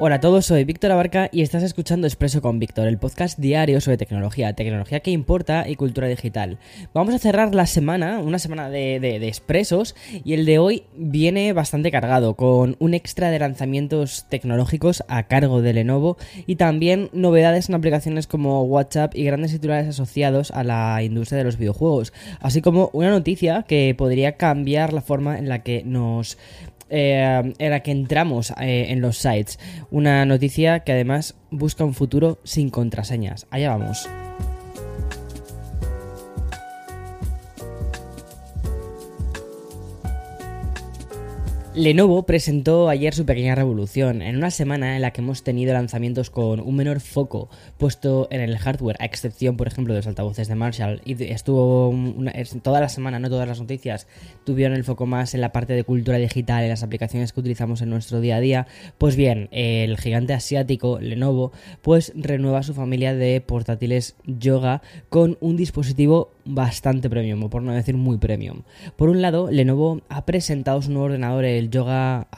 Hola a todos, soy Víctor Abarca y estás escuchando Expreso con Víctor, el podcast diario sobre tecnología, tecnología que importa y cultura digital. Vamos a cerrar la semana, una semana de, de, expresos, y el de hoy viene bastante cargado, con un extra de lanzamientos tecnológicos a cargo de Lenovo y también novedades en aplicaciones como WhatsApp y grandes titulares asociados a la industria de los videojuegos, así como una noticia que podría cambiar la forma en la que nos eh, en la que entramos eh, en los sites. Una noticia que además busca un futuro sin contraseñas. Allá vamos. Lenovo presentó ayer su pequeña revolución, en una semana en la que hemos tenido lanzamientos con un menor foco puesto en el hardware, a excepción, por ejemplo, de los altavoces de Marshall, y estuvo toda la semana, no todas las noticias, tuvieron el foco más en la parte de cultura digital, en las aplicaciones que utilizamos en nuestro día a día. Pues bien, el gigante asiático Lenovo, pues renueva su familia de portátiles Yoga con un dispositivo bastante premium, o por no decir muy premium. Por un lado, Lenovo ha presentado su nuevo ordenador, el Yoga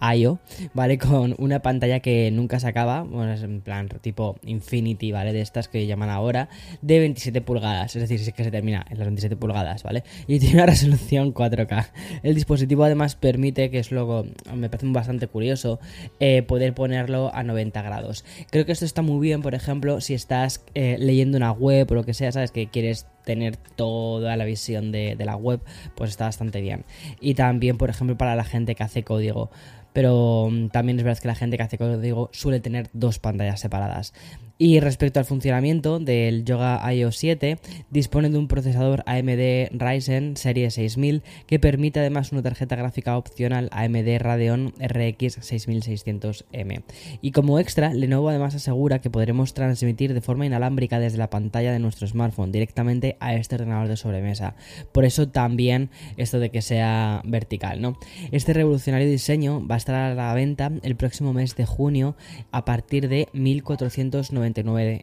AIO, ¿vale? Con una pantalla que nunca se acaba, bueno, es en plan tipo Infinity, ¿vale? De estas que llaman ahora, de 27 pulgadas, es decir, si es que se termina en las 27 pulgadas, ¿vale? Y tiene una resolución 4K. El dispositivo además permite, que es luego, me parece bastante curioso, eh, poder ponerlo a 90 grados. Creo que esto está muy bien, por ejemplo, si estás eh, leyendo una web o lo que sea, ¿sabes? Que quieres tener toda la visión de, la web, pues está bastante bien. Y también, por ejemplo, para la gente que hace código pero mm, también es verdad que la gente que hace código suele tener dos pantallas separadas. Y respecto al funcionamiento del Yoga IO 7, dispone de un procesador AMD Ryzen serie 6000 que permite además una tarjeta gráfica opcional AMD Radeon RX 6600M. Y como extra, Lenovo además asegura que podremos transmitir de forma inalámbrica desde la pantalla de nuestro smartphone directamente a este ordenador de sobremesa. Por eso también esto de que sea vertical, ¿no? Este revolucionario diseño va a estar a la venta el próximo mes de junio a partir de 1490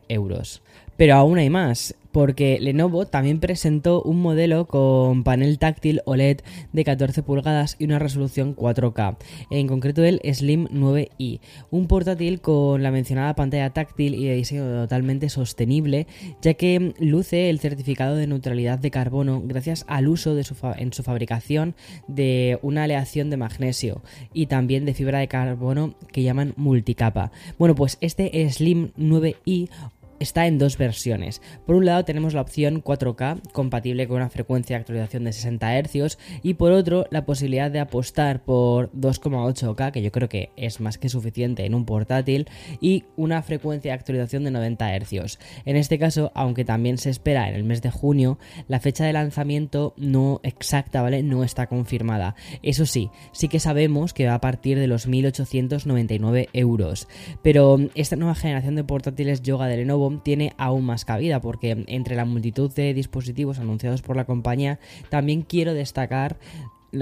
euros. Pero aún hay más porque Lenovo también presentó un modelo con panel táctil OLED de 14 pulgadas y una resolución 4K, en concreto el Slim 9i, un portátil con la mencionada pantalla táctil y de diseño totalmente sostenible, ya que luce el certificado de neutralidad de carbono gracias al uso de su en su fabricación de una aleación de magnesio y también de fibra de carbono que llaman multicapa. Bueno, pues este Slim 9i está en dos versiones. Por un lado tenemos la opción 4K compatible con una frecuencia de actualización de 60 Hz y por otro la posibilidad de apostar por 2,8K que yo creo que es más que suficiente en un portátil y una frecuencia de actualización de 90 Hz. En este caso, aunque también se espera en el mes de junio, la fecha de lanzamiento no exacta, ¿vale? No está confirmada. Eso sí, sí que sabemos que va a partir de los 1899 euros. Pero esta nueva generación de portátiles Yoga de Lenovo tiene aún más cabida porque entre la multitud de dispositivos anunciados por la compañía también quiero destacar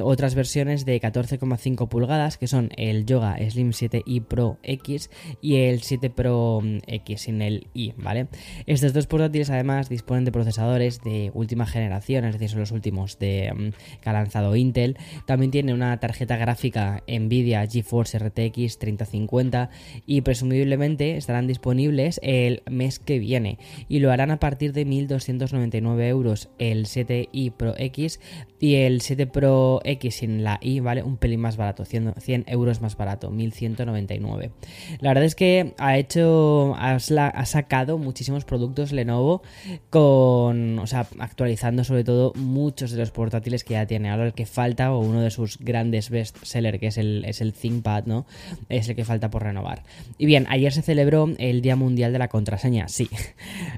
otras versiones de 14,5 pulgadas que son el Yoga Slim 7i Pro X y el 7 Pro mm, X sin el i, ¿vale? Estos dos portátiles además disponen de procesadores de última generación, es decir, son los últimos de, mm, que ha lanzado Intel. También tiene una tarjeta gráfica Nvidia GeForce RTX 3050 y presumiblemente estarán disponibles el mes que viene y lo harán a partir de 1299 euros el 7i Pro X y el 7 Pro X sin la I, ¿vale? Un pelín más barato, 100, euros más barato, 1199. La verdad es que ha hecho, ha, sacado muchísimos productos Lenovo con, o sea, actualizando sobre todo muchos de los portátiles que ya tiene. Ahora el que falta, o uno de sus grandes best seller, que es el, es el ThinkPad, ¿no? Es el que falta por renovar. Y bien, ayer se celebró el Día Mundial de la Contraseña, sí.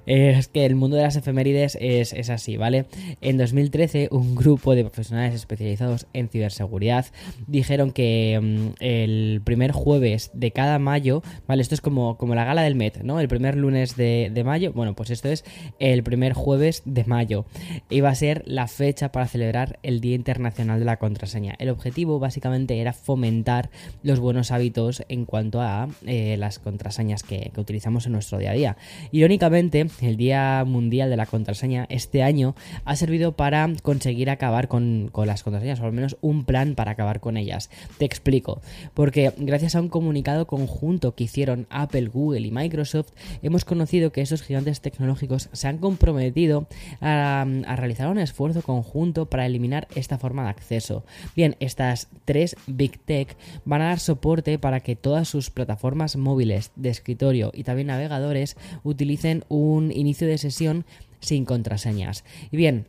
Es que el mundo de las efemérides es, es así, ¿vale? En 2013, un grupo de profesionales especializados en ciberseguridad dijeron que mm, el primer jueves de cada mayo, ¿vale? Esto es como, como la gala del Met, ¿no? El primer lunes de, mayo, bueno, pues esto es el primer jueves de mayo. Iba a ser la fecha para celebrar el Día Internacional de la Contraseña. El objetivo básicamente era fomentar los buenos hábitos en cuanto a eh, las contraseñas que, que utilizamos en nuestro día a día. Irónicamente, el Día Mundial de la Contraseña este año ha servido para conseguir acabar con, con las contraseñas o al menos un plan para acabar con ellas. Te explico. Porque gracias a un comunicado conjunto que hicieron Apple, Google y Microsoft, hemos conocido que esos gigantes tecnológicos se han comprometido a realizar un esfuerzo conjunto para eliminar esta forma de acceso. Bien, estas tres Big Tech van a dar soporte para que todas sus plataformas móviles de escritorio y también navegadores utilicen un inicio de sesión sin contraseñas. Y bien,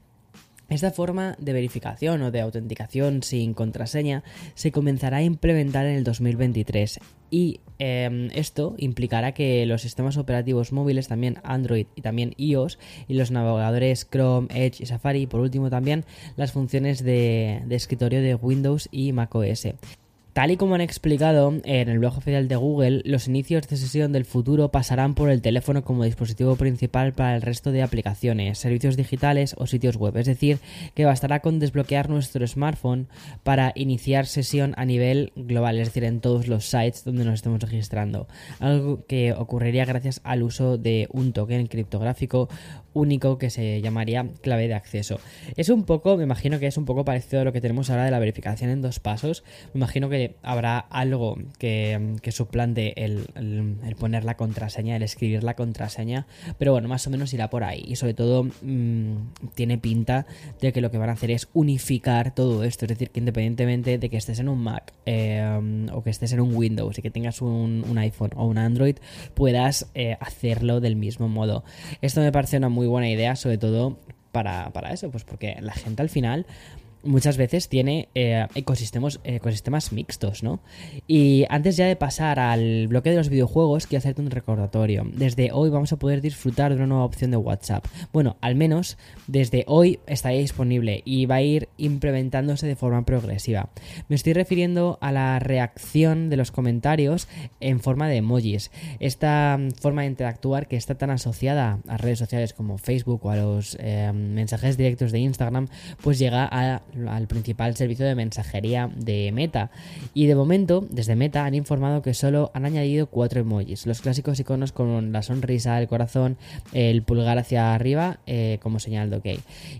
esta forma de verificación o de autenticación sin contraseña se comenzará a implementar en el 2023 y em, esto implicará que los sistemas operativos móviles, también Android y también iOS, y los navegadores Chrome, Edge y Safari, y por último también las funciones de, de escritorio de Windows y macOS. Tal y como han explicado en el blog oficial de Google, los inicios de sesión del futuro pasarán por el teléfono como dispositivo principal para el resto de aplicaciones, servicios digitales o sitios web. Es decir, que bastará con desbloquear nuestro smartphone para iniciar sesión a nivel global, es decir, en todos los sites donde nos estemos registrando. Algo que ocurriría gracias al uso de un token criptográfico único que se llamaría clave de acceso. Es un poco, me imagino que es un poco parecido a lo que tenemos ahora de la verificación en dos pasos. Me imagino que habrá algo que, suplante el, poner la contraseña, el escribir la contraseña, pero bueno, más o menos irá por ahí. Y sobre todo mm, tiene pinta de que lo que van a hacer es unificar todo esto, es decir, que independientemente de que estés en un Mac eh, o que estés en un Windows y que tengas un, iPhone o un Android, puedas eh, hacerlo del mismo modo. Esto me parece una muy buena idea, sobre todo para, para, eso, pues porque la gente al final muchas veces tiene eh, ecosistemas, mixtos, ¿no? Y antes ya de pasar al bloque de los videojuegos, quiero hacerte un recordatorio. Desde hoy vamos a poder disfrutar de una nueva opción de WhatsApp. Bueno, al menos desde hoy estará disponible y va a ir implementándose de forma progresiva. Me estoy refiriendo a la reacción de los comentarios en forma de emojis. Esta forma de interactuar que está tan asociada a redes sociales como Facebook o a los eh, mensajes directos de Instagram, pues llega a al principal servicio de mensajería de Meta. Y de momento, desde Meta han informado que solo han añadido cuatro emojis, los clásicos iconos con la sonrisa, el corazón, el pulgar hacia arriba eh, como señal de OK.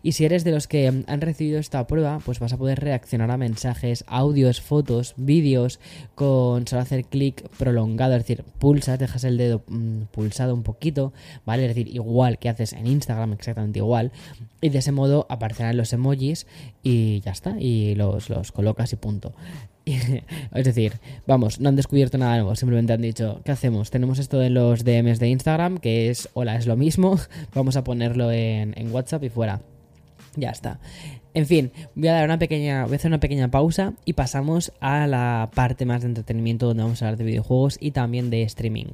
Y si eres de los que han recibido esta prueba, pues vas a poder reaccionar a mensajes, audios, fotos, vídeos con solo hacer clic prolongado, es decir, pulsas, dejas el dedo mm, pulsado un poquito, ¿vale? Es decir, igual que haces en Instagram, exactamente igual. Y de ese modo aparecerán los emojis ya está, y los, los colocas y punto. es decir, vamos, no han descubierto nada nuevo, simplemente han dicho, ¿qué hacemos? Tenemos esto en los DMs de Instagram, que es, hola, es lo mismo, vamos a ponerlo en, en WhatsApp y fuera. Ya está. En fin, voy a dar una pequeña, voy a hacer una pequeña pausa y pasamos a la parte más de entretenimiento donde vamos a hablar de videojuegos y también de streaming.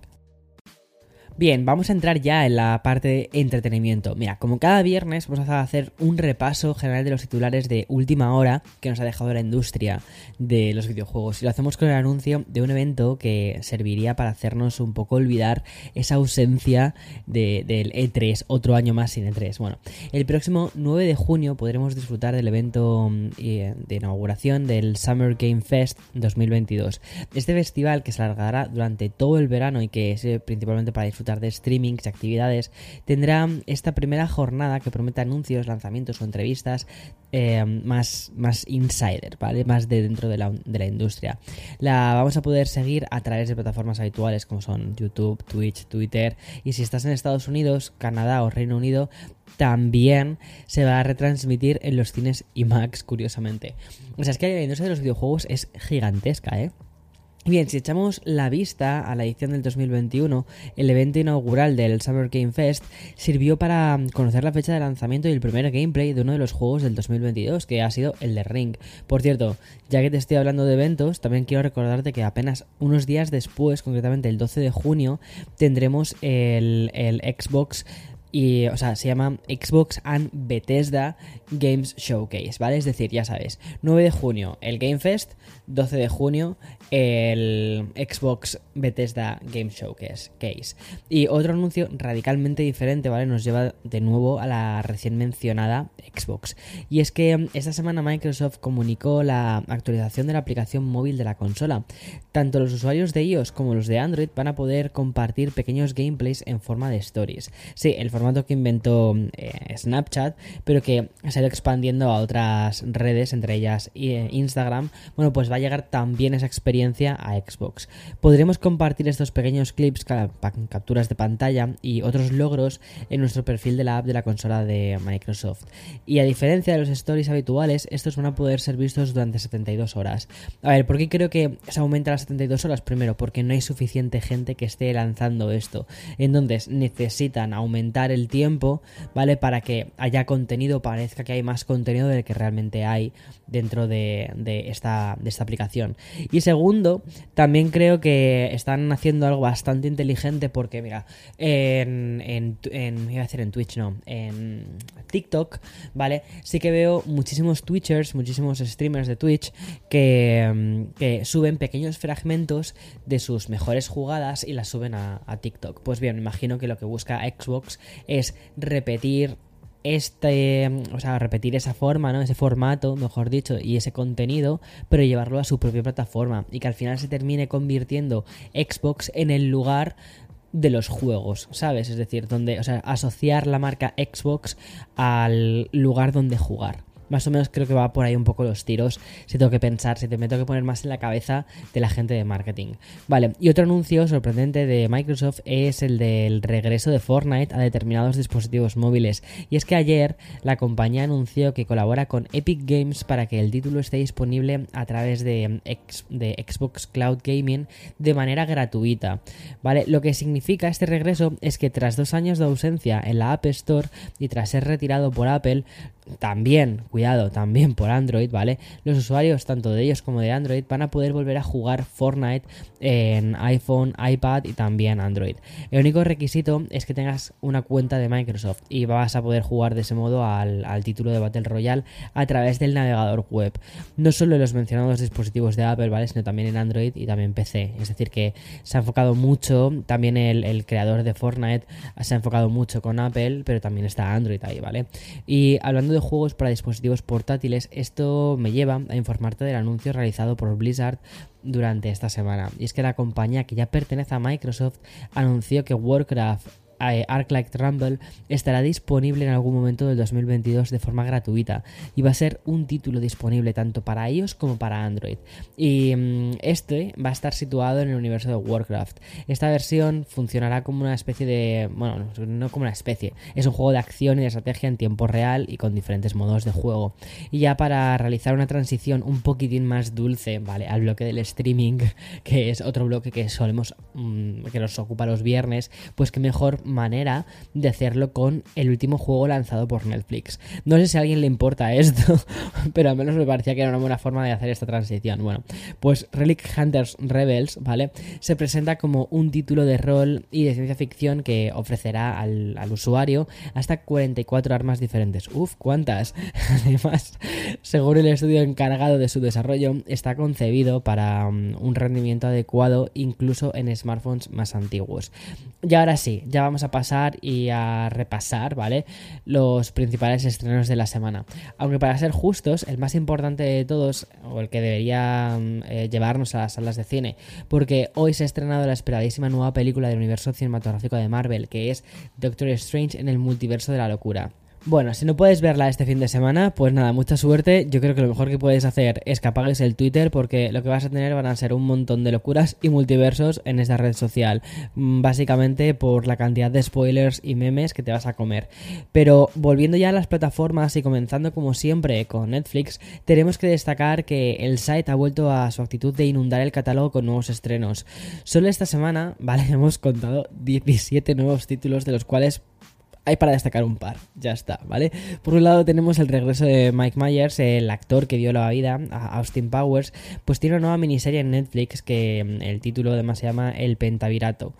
Bien, vamos a entrar ya en la parte de entretenimiento. Mira, como cada viernes vamos a hacer un repaso general de los titulares de última hora que nos ha dejado la industria de los videojuegos. Y lo hacemos con el anuncio de un evento que serviría para hacernos un poco olvidar esa ausencia del E3, otro año más sin E3. Bueno, el próximo 9 de junio podremos disfrutar del evento mm, eh, de inauguración del Summer Game Fest 2022. Este festival que se alargará durante todo el verano y que es principalmente para de streamings y actividades, tendrá esta primera jornada que promete anuncios, lanzamientos o entrevistas eh, más, más insider, ¿vale? Más de dentro de la, de la industria. La vamos a poder seguir a través de plataformas habituales como son YouTube, Twitch, Twitter y si estás en Estados Unidos, Canadá o Reino Unido, también se va a retransmitir en los cines IMAX, curiosamente. O sea, es que la industria de los videojuegos es gigantesca, ¿eh? Bien, si echamos la vista a la edición del 2021, el evento inaugural del Summer Game Fest sirvió para conocer la fecha de lanzamiento y el primer gameplay de uno de los juegos del 2022, que ha sido el de Ring. Por cierto, ya que te estoy hablando de eventos, también quiero recordarte que apenas unos días después, concretamente el 12 de junio, tendremos el, el Xbox y, o sea, se llama Xbox and Bethesda Games Showcase, ¿vale? Es decir, ya sabes, 9 de junio el Game Fest, 12 de junio el Xbox Bethesda Game Showcase. Case. Y otro anuncio radicalmente diferente, ¿vale? Nos lleva de nuevo a la recién mencionada Xbox. Y es que esta semana Microsoft comunicó la actualización de la aplicación móvil de la consola. Tanto los usuarios de iOS como los de Android van a poder compartir pequeños gameplays en forma de stories. Sí, el formato que inventó eh, Snapchat, pero que se ha ido expandiendo a otras redes, entre ellas eh, Instagram. Bueno, pues va a llegar también esa experiencia a Xbox. Podremos compartir estos pequeños clips, capturas de pantalla y otros logros en nuestro perfil de la app de la consola de Microsoft. Y a diferencia de los stories habituales, estos van a poder ser vistos durante 72 horas. A ver, ¿por qué creo que se aumenta las 72 horas? Primero, porque no hay suficiente gente que esté lanzando esto. Entonces, necesitan aumentar el tiempo, ¿vale? Para que haya contenido, parezca que hay más contenido del que realmente hay dentro de, esta, aplicación. Y segundo, también creo que están haciendo algo bastante inteligente porque, mira, en, en, en iba a decir en Twitch, no, en TikTok, ¿vale? Sí que veo muchísimos Twitchers, muchísimos streamers de Twitch que, que suben pequeños fragmentos de sus mejores jugadas y las suben a, a TikTok. Pues bien, imagino que lo que busca Xbox es repetir este, o sea, repetir esa forma, ¿no? Ese formato, mejor dicho, y ese contenido, pero llevarlo a su propia plataforma y que al final se termine convirtiendo Xbox en el lugar de los juegos, ¿sabes? Es decir, donde, o sea, asociar la marca Xbox al lugar donde jugar. Más o menos creo que va por ahí un poco los tiros. Si tengo que pensar, si te me tengo que poner más en la cabeza de la gente de marketing. Vale, y otro anuncio sorprendente de Microsoft es el del regreso de Fortnite a determinados dispositivos móviles. Y es que ayer la compañía anunció que colabora con Epic Games para que el título esté disponible a través de, de Xbox Cloud Gaming de manera gratuita. Vale, lo que significa este regreso es que tras dos años de ausencia en la App Store y tras ser retirado por Apple, también, cuidado, también por Android, ¿vale? Los usuarios, tanto de ellos como de Android, van a poder volver a jugar Fortnite en iPhone, iPad y también Android. El único requisito es que tengas una cuenta de Microsoft y vas a poder jugar de ese modo al, título de Battle Royale a través del navegador web. No solo en los mencionados dispositivos de Apple, ¿vale? Sino también en Android y también PC. Es decir, que se ha enfocado mucho, también el, el creador de Fortnite se ha enfocado mucho con Apple, pero también está Android ahí, ¿vale? Y hablando de juegos para dispositivos portátiles, esto me lleva a informarte del anuncio realizado por Blizzard durante esta semana. Y es que la compañía que ya pertenece a Microsoft anunció que Warcraft Arclight Rumble estará disponible en algún momento del 2022 de forma gratuita y va a ser un título disponible tanto para iOS como para Android. Y mm, este va a estar situado en el universo de Warcraft. Esta versión funcionará como una especie de... bueno, no como una especie, es un juego de acción y de estrategia en tiempo real y con diferentes modos de juego. Y ya para realizar una transición un poquitín más dulce, ¿vale? Al bloque del streaming, que es otro bloque que solemos... Mm, que nos ocupa los viernes, pues que mejor manera de hacerlo con el último juego lanzado por Netflix. No sé si a alguien le importa esto, pero al menos me parecía que era una buena forma de hacer esta transición. Bueno, pues Relic Hunters Rebels, ¿vale? Se presenta como un título de rol y de ciencia ficción que ofrecerá al, usuario hasta 44 armas diferentes. Uf, ¿cuántas? Además, según el estudio encargado de su desarrollo, está concebido para um, un rendimiento adecuado incluso en smartphones más antiguos. Y ahora sí, ya vamos a pasar y a repasar, ¿vale? Los principales estrenos de la semana. Aunque para ser justos, el más importante de todos, o el que debería mm, eh, llevarnos a las salas de cine, porque hoy se ha estrenado la esperadísima nueva película del universo cinematográfico de Marvel, que es Doctor Strange en el multiverso de la locura. Bueno, si no puedes verla este fin de semana, pues nada, mucha suerte. Yo creo que lo mejor que puedes hacer es que apagues el Twitter porque lo que vas a tener van a ser un montón de locuras y multiversos en esta red social. Mm, básicamente por la cantidad de spoilers y memes que te vas a comer. Pero volviendo ya a las plataformas y comenzando como siempre con Netflix, tenemos que destacar que el site ha vuelto a su actitud de inundar el catálogo con nuevos estrenos. Solo esta semana, vale, hemos contado 17 nuevos títulos de los cuales hay para destacar un par, ya está, ¿vale? Por un lado tenemos el regreso de Mike Myers, el actor que dio la vida a Austin Powers, pues tiene una nueva miniserie en Netflix que mm, el título además se llama El Pentavirato.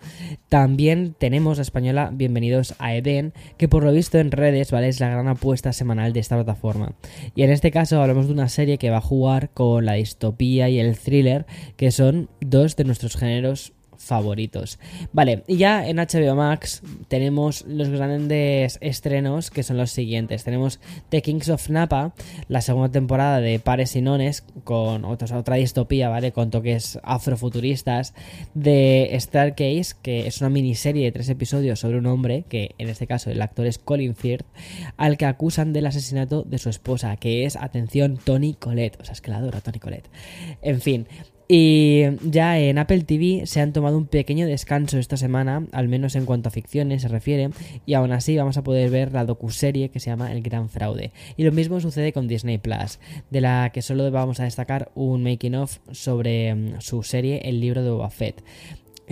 También tenemos la española Bienvenidos a Eden, que por lo visto en redes, ¿vale? Es la gran apuesta semanal de esta plataforma. Y en este caso hablamos de una serie que va a jugar con la distopía y el thriller, que son dos de nuestros géneros favoritos. Vale, y ya en HBO Max tenemos los grandes estrenos que son los siguientes. Tenemos The Kings of Napa, la segunda temporada de Pares y Nones, con otra distopía, ¿vale? Con toques afrofuturistas, de Starcase, que es una miniserie de tres episodios sobre un hombre, que en este caso el actor es Colin Firth, al que acusan del asesinato de su esposa, que es, atención, Tony Colette. O sea, es que la adoro Tony Colette. En fin, y ya en Apple TV se han tomado un pequeño descanso esta semana, al menos en cuanto a ficciones se refiere, y aún así vamos a poder ver la docuserie que se llama El Gran Fraude. Y lo mismo sucede con Disney Plus, de la que solo vamos a destacar un making of sobre mm, su serie El libro de Boba Fett.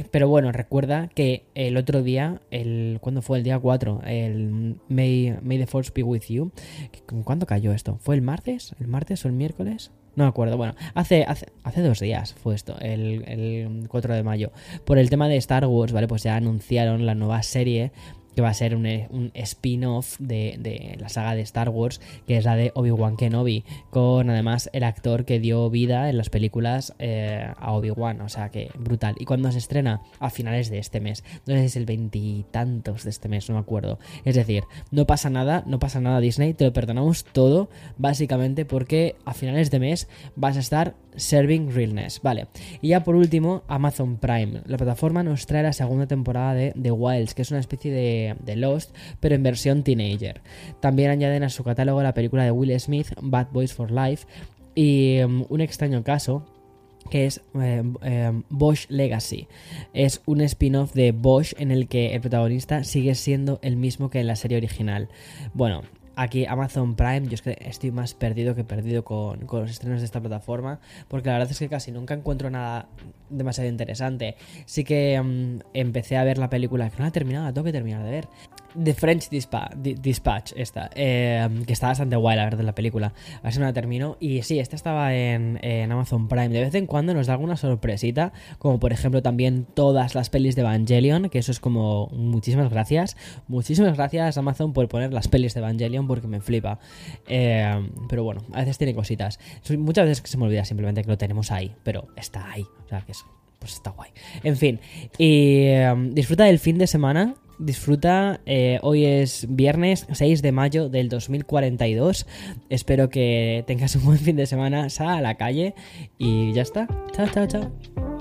Pero bueno, recuerda que el otro día, el ¿cuándo fue? El día 4, el May, May the Force be with you. ¿Cuándo cayó esto? ¿Fue el martes? ¿El martes o el miércoles? No me acuerdo, bueno, hace, hace, hace dos días fue esto, el, el 4 de mayo. Por el tema de Star Wars, ¿vale? Pues ya anunciaron la nueva serie que va a ser un, spin-off de, la saga de Star Wars, que es la de Obi-Wan Kenobi, con además el actor que dio vida en las películas eh, a Obi-Wan, o sea que brutal. Y cuando se estrena a finales de este mes, si es el veintitantos de este mes, no me acuerdo. Es decir, no pasa nada, no pasa nada Disney, te lo perdonamos todo, básicamente porque a finales de mes vas a estar serving realness, vale. Y ya por último, Amazon Prime. La plataforma nos trae la segunda temporada de The Wilds, que es una especie de Lost, pero en versión teenager. También añaden a su catálogo la película de Will Smith, Bad Boys for Life, y um, un extraño caso que es eh, eh, Bosch Legacy. Es un spin-off de Bosch en el que el protagonista sigue siendo el mismo que en la serie original. Bueno, aquí Amazon Prime, yo es que estoy más perdido que perdido con, los estrenos de esta plataforma, porque la verdad es que casi nunca encuentro nada demasiado interesante. Sí que mm, empecé a ver la película, que no la he terminado, la tengo que terminar de ver. The French Dispatch, esta, eh, que está bastante guay la verdad la película. A ver si me la termino. Y sí, esta estaba en, Amazon Prime. De vez en cuando nos da alguna sorpresita, como por ejemplo también todas las pelis de Evangelion, que eso es como muchísimas gracias. Muchísimas gracias Amazon por poner las pelis de Evangelion porque me flipa. Eh, pero bueno, a veces tiene cositas. Muchas veces se me olvida simplemente que lo tenemos ahí, pero está ahí. O sea que es, pues está guay. En fin, y eh, disfruta del fin de semana disfruta. Eh, hoy es viernes 6 de mayo del 2042. Espero que tengas un buen fin de semana. Sal a la calle y ya está. Chao, chao, chao.